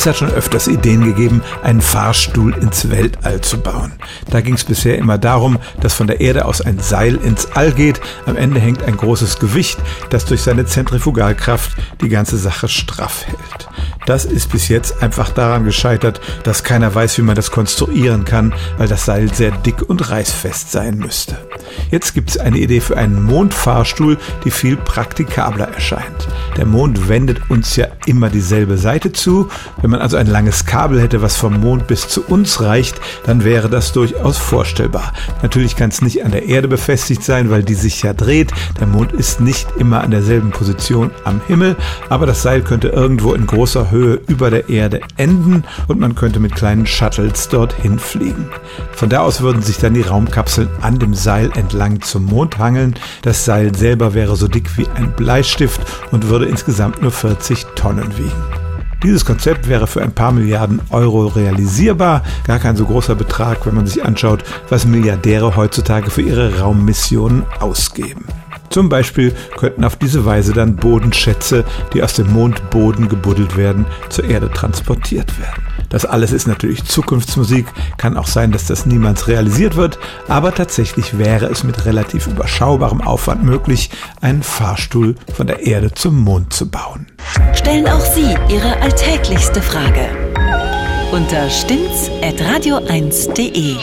Es hat schon öfters Ideen gegeben, einen Fahrstuhl ins Weltall zu bauen. Da ging es bisher immer darum, dass von der Erde aus ein Seil ins All geht. Am Ende hängt ein großes Gewicht, das durch seine Zentrifugalkraft die ganze Sache straff hält. Das ist bis jetzt einfach daran gescheitert, dass keiner weiß, wie man das konstruieren kann, weil das Seil sehr dick und reißfest sein müsste. Jetzt gibt es eine Idee für einen Mondfahrstuhl, die viel praktikabler erscheint. Der Mond wendet uns ja immer dieselbe Seite zu. Wenn man also ein langes Kabel hätte, was vom Mond bis zu uns reicht, dann wäre das durchaus vorstellbar. Natürlich kann es nicht an der Erde befestigt sein, weil die sich ja dreht. Der Mond ist nicht immer an derselben Position am Himmel, aber das Seil könnte irgendwo in großer Höhe über der Erde enden und man könnte mit kleinen Shuttles dorthin fliegen. Von da aus würden sich dann die Raumkapseln an dem Seil entlang zum Mond hangeln. Das Seil selber wäre so dick wie ein Bleistift und würde insgesamt nur 40 Tonnen wiegen. Dieses Konzept wäre für ein paar Milliarden Euro realisierbar, gar kein so großer Betrag, wenn man sich anschaut, was Milliardäre heutzutage für ihre Raummissionen ausgeben. Zum Beispiel könnten auf diese Weise dann Bodenschätze, die aus dem Mondboden gebuddelt werden, zur Erde transportiert werden. Das alles ist natürlich Zukunftsmusik, kann auch sein, dass das niemals realisiert wird, aber tatsächlich wäre es mit relativ überschaubarem Aufwand möglich, einen Fahrstuhl von der Erde zum Mond zu bauen. Stellen auch Sie Ihre alltäglichste Frage unter stimmtz.radio1.de.